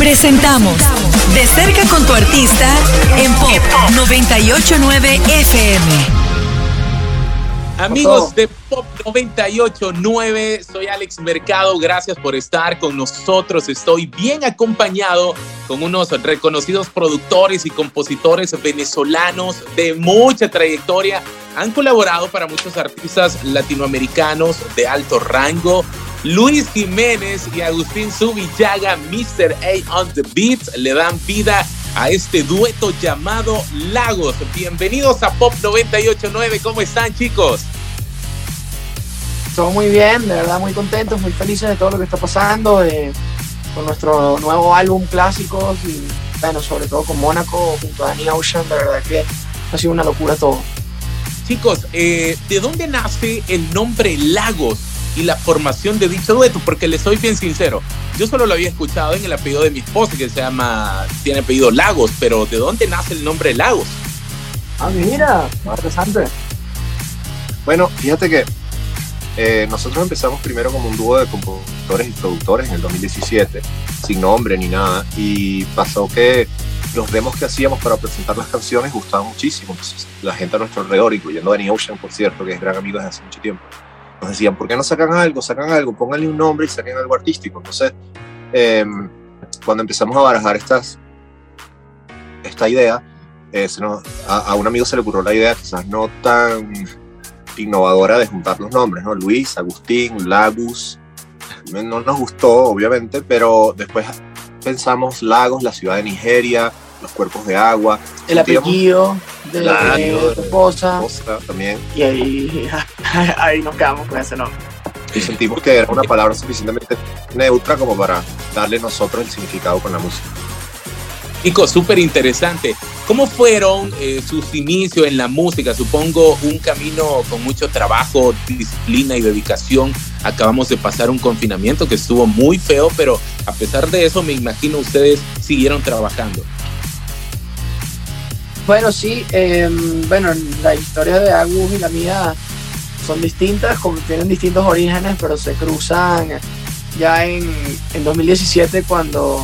Presentamos De cerca con tu artista en Pop 989 FM. Amigos de Pop 989, soy Alex Mercado, gracias por estar con nosotros. Estoy bien acompañado con unos reconocidos productores y compositores venezolanos de mucha trayectoria. Han colaborado para muchos artistas latinoamericanos de alto rango. Luis Jiménez y Agustín Subillaga, Mr. A on the Beats, le dan vida a este dueto llamado Lagos. Bienvenidos a Pop 989. ¿Cómo están, chicos? Todo muy bien, de verdad muy contentos, muy felices de todo lo que está pasando, con nuestro nuevo álbum Clásicos y, bueno, sobre todo con Mónaco junto a Danny Ocean, de verdad que ha sido una locura todo. Chicos, eh, ¿de dónde nace el nombre Lagos? Y la formación de dicho dueto, porque le soy bien sincero, yo solo lo había escuchado en el apellido de mi esposa, que se llama, tiene apellido Lagos, pero ¿de dónde nace el nombre Lagos? Ah, mira, interesante. Bueno, fíjate que eh, nosotros empezamos primero como un dúo de compositores y productores en el 2017, sin nombre ni nada, y pasó que los demos que hacíamos para presentar las canciones gustaban muchísimo. la gente a nuestro alrededor, incluyendo Danny Ocean, por cierto, que es gran amigo desde hace mucho tiempo, nos decían, ¿por qué no sacan algo? Sacan algo, pónganle un nombre y saquen algo artístico. Entonces, em, cuando empezamos a barajar estas, esta idea, eh, a, un amigo se le ocurrió la idea quizás no tan innovadora de juntar los nombres, ¿no? Luis, Agustín, Lagos. No nos gustó, obviamente, pero después pensamos Lagos, la ciudad de Nigeria, los cuerpos de agua. El apellido de la esposa. también. Y ahí, ahí nos quedamos con ese nombre. Y sentimos que era una palabra suficientemente neutra como para darle nosotros el significado con la música. Nico, súper interesante. ¿Cómo fueron eh, sus inicios en la música? Supongo un camino con mucho trabajo, disciplina y dedicación. Acabamos de pasar un confinamiento que estuvo muy feo, pero a pesar de eso me imagino ustedes siguieron trabajando. Bueno, sí, em, bueno, la historia de Agus y la mía son distintas, tienen distintos orígenes, pero se cruzan ya en, en 2017 cuando,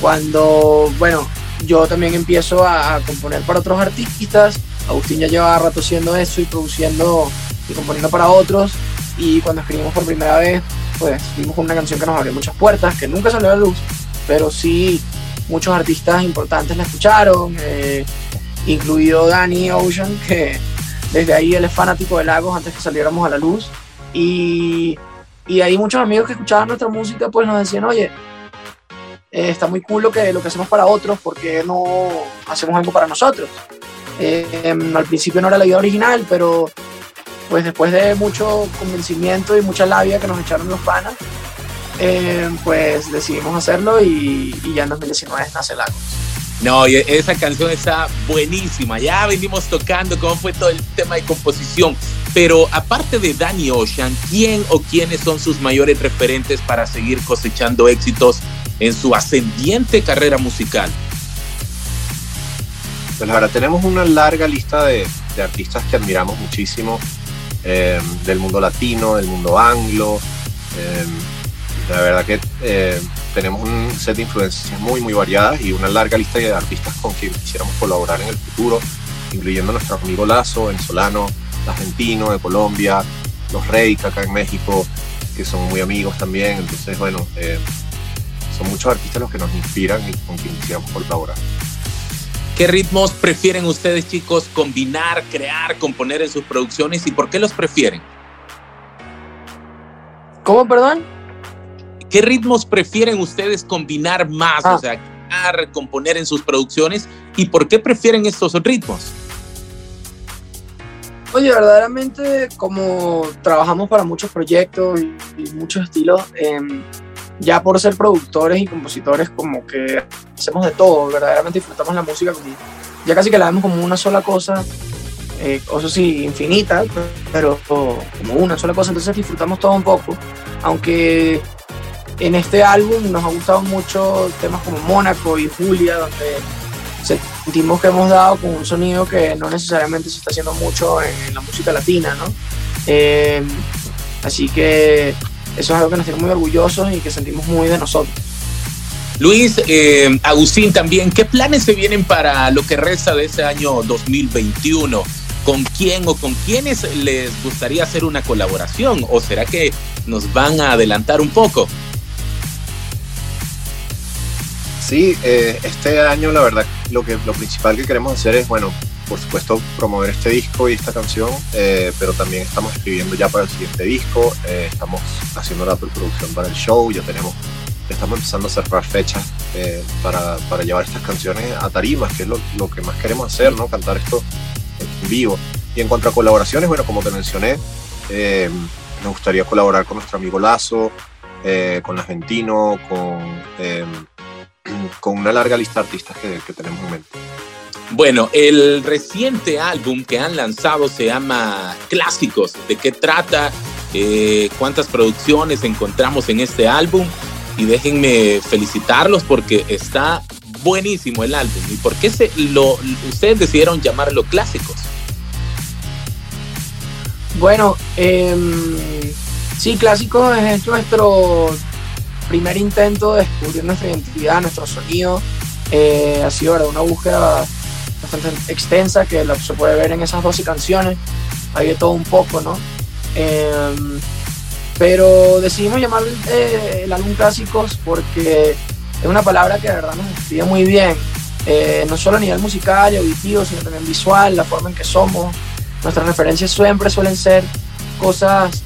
cuando, bueno, yo también empiezo a, componer para otros artistas. Agustín ya lleva rato haciendo eso y produciendo y componiendo para otros. Y cuando escribimos por primera vez, pues vimos una canción que nos abrió muchas puertas, que nunca salió a la luz, pero sí muchos artistas importantes la escucharon, eh, incluido Danny Ocean, que desde ahí él es fanático de Lagos antes que saliéramos a la luz. Y, y ahí muchos amigos que escuchaban nuestra música pues nos decían, oye, eh, está muy cool lo que, lo que hacemos para otros, porque no hacemos algo para nosotros? Eh, al principio no era la idea original, pero pues después de mucho convencimiento y mucha labia que nos echaron los panas, eh, pues decidimos hacerlo y, ya en 2019 nace Lagos. No, esa canción está buenísima. Ya venimos tocando cómo fue todo el tema de composición. Pero aparte de Danny Ocean, ¿quién o quiénes son sus mayores referentes para seguir cosechando éxitos en su ascendiente carrera musical? Pues ahora tenemos una larga lista de, artistas que admiramos muchísimo eh, del mundo latino, del mundo anglo. Eh, la verdad que eh, tenemos un set de influencias muy, muy variadas y una larga lista de artistas con quien quisiéramos colaborar en el futuro, incluyendo nuestro amigo Lazo, venezolano, argentino, de Colombia, los Reyes acá en México, que son muy amigos también. Entonces, bueno, eh, son muchos artistas los que nos inspiran y con quien quisiéramos colaborar. ¿Qué ritmos prefieren ustedes, chicos, combinar, crear, componer en sus producciones y por qué los prefieren? ¿Cómo, perdón? ¿Qué ritmos prefieren ustedes combinar más? O ah. sea, componer en sus producciones y por qué prefieren estos ritmos? Oye, verdaderamente como trabajamos para muchos proyectos y, muchos estilos, em, ya por ser productores y compositores como que hacemos de todo, verdaderamente disfrutamos la música ya casi que la vemos como una sola cosa, eh, eso sí, infinita, pero como una sola cosa, entonces disfrutamos todo un poco, aunque en este álbum nos ha gustado mucho temas como Mónaco y Julia, donde sentimos que hemos dado con un sonido que no necesariamente se está haciendo mucho en, la música latina, ¿no? Eh, así que eso es algo que nos tiene muy orgullosos y que sentimos muy de nosotros. Luis, eh, Agustín también, ¿qué planes se vienen para lo que resta de ese año 2021? ¿Con quién o con quiénes les gustaría hacer una colaboración? ¿O será que nos van a adelantar un poco? Sí, eh, este año la verdad lo que lo principal que queremos hacer es, bueno, por supuesto promover este disco y esta canción, eh, pero también estamos escribiendo ya para el siguiente disco, eh, estamos haciendo la preproducción para el show, ya tenemos, estamos empezando a cerrar fechas para, para, llevar estas canciones a tarimas, que es lo, lo, que más queremos hacer, ¿no? Cantar esto en vivo. Y en cuanto a colaboraciones, bueno, como te mencioné, me gustaría colaborar con nuestro amigo Lazo, con Argentino, con con una larga lista de artistas que, tenemos en mente. Bueno, el reciente álbum que han lanzado se llama Clásicos. ¿De qué trata? Eh, ¿Cuántas producciones encontramos en este álbum? Y déjenme felicitarlos porque está buenísimo el álbum. ¿Y por qué se lo, ustedes decidieron llamarlo Clásicos? Bueno, em, sí, Clásicos es nuestro primer intento de descubrir nuestra identidad, nuestro sonido. Eh, ha sido una búsqueda bastante extensa que se puede ver en esas 12 canciones. Hay de todo un poco, ¿no? Em, pero decidimos llamar eh, el álbum Clásicos porque es una palabra que de verdad nos describe muy bien, eh, no solo a nivel musical y auditivo, sino también visual, la forma en que somos. Nuestras referencias siempre suelen ser cosas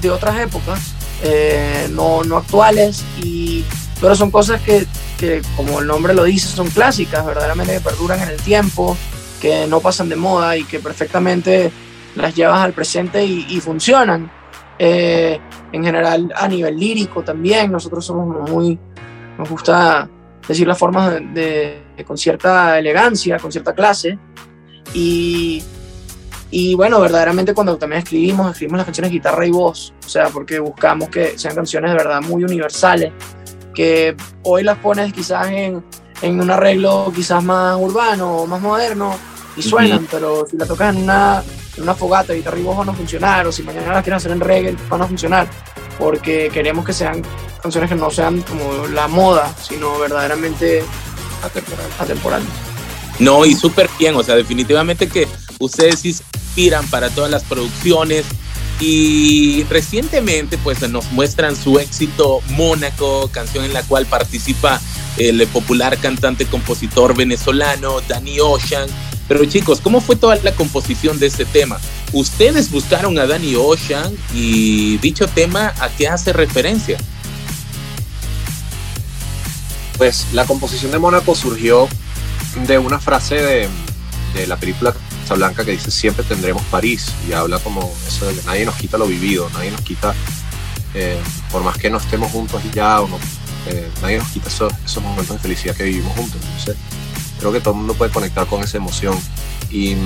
de otras épocas, eh, no, no, actuales, y, pero son cosas que, que, como el nombre lo dice, son clásicas, verdaderamente que perduran en el tiempo, que no pasan de moda y que perfectamente las llevas al presente y, funcionan. Eh, en general, a nivel lírico también, nosotros somos muy, nos gusta decir las formas de, con cierta elegancia, con cierta clase, y y bueno, verdaderamente cuando también escribimos, escribimos las canciones guitarra y voz, o sea, porque buscamos que sean canciones de verdad muy universales, que hoy las pones quizás en, en un arreglo quizás más urbano o más moderno y suenan, pero si la tocas en una, en una fogata, guitarra y voz van a funcionar, o si mañana las quieres hacer en reggae, van a funcionar, porque queremos que sean canciones que no sean como la moda, sino verdaderamente atemporales. No, y súper bien, o sea, definitivamente que ustedes sí para todas las producciones y recientemente pues nos muestran su éxito Mónaco, canción en la cual participa el popular cantante compositor venezolano Danny Ocean. Pero chicos, ¿cómo fue toda la composición de este tema? Ustedes buscaron a Danny Ocean y dicho tema, ¿a qué hace referencia? Pues la composición de Mónaco surgió de una frase de, de la película Blanca que dice siempre tendremos París y habla como eso de que nadie nos quita lo vivido, nadie nos quita, eh, por más que no estemos juntos ya, o no, eh, nadie nos quita esos, esos, momentos de felicidad que vivimos juntos. Entonces, creo que todo el mundo puede conectar con esa emoción. Y,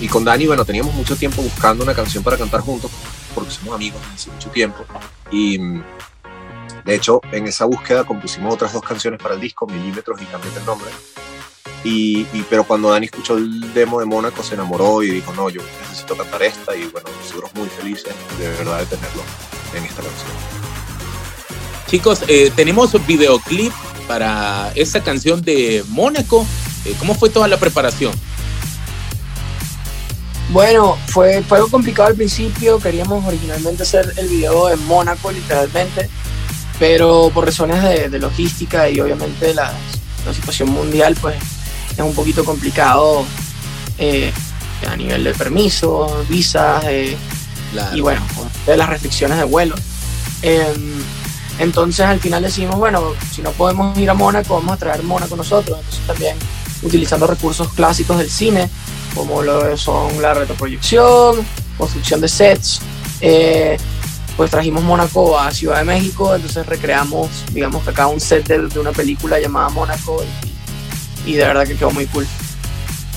y con Dani, bueno, teníamos mucho tiempo buscando una canción para cantar juntos, porque somos amigos hace mucho tiempo. Y de hecho, en esa búsqueda compusimos otras dos canciones para el disco, Milímetros y Cambié el nombre. Y, pero cuando Dani escuchó el demo de Mónaco se enamoró y dijo, no, yo necesito cantar esta y bueno, nosotros muy felices de verdad de tenerlo en esta canción. Chicos, eh, tenemos un videoclip para esta canción de Mónaco. Eh, ¿Cómo fue toda la preparación? Bueno, fue, fue algo complicado al principio. Queríamos originalmente hacer el video en Mónaco, literalmente, pero por razones de, de logística y obviamente la, la situación mundial, pues es un poquito complicado eh, a nivel de permisos, visas eh, y bueno, de las restricciones de vuelo. Em, entonces al final decimos, bueno, si no podemos ir a Mónaco, vamos a traer Mónaco nosotros. Entonces también utilizando recursos clásicos del cine, como lo son la retroproyección, construcción de sets, eh, pues trajimos Mónaco a Ciudad de México, entonces recreamos, digamos que acá un set de, de una película llamada Mónaco y, y de verdad que quedó muy cool.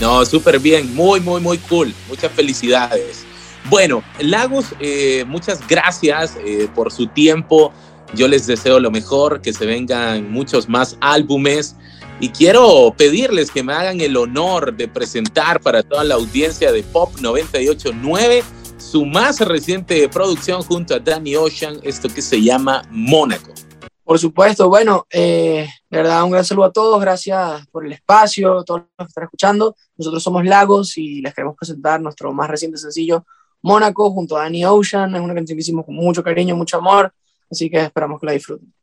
No, súper bien, muy, muy, muy cool. Muchas felicidades. Bueno, Lagos, eh, muchas gracias eh, por su tiempo. Yo les deseo lo mejor, que se vengan muchos más álbumes. Y quiero pedirles que me hagan el honor de presentar para toda la audiencia de Pop 989 su más reciente producción junto a Danny Ocean, esto que se llama Mónaco. Por supuesto, bueno, eh, de verdad un gran saludo a todos, gracias por el espacio, a todos los que están escuchando. Nosotros somos Lagos y les queremos presentar nuestro más reciente sencillo, Mónaco, junto a Danny Ocean. Es una canción que hicimos con mucho cariño, mucho amor, así que esperamos que la disfruten.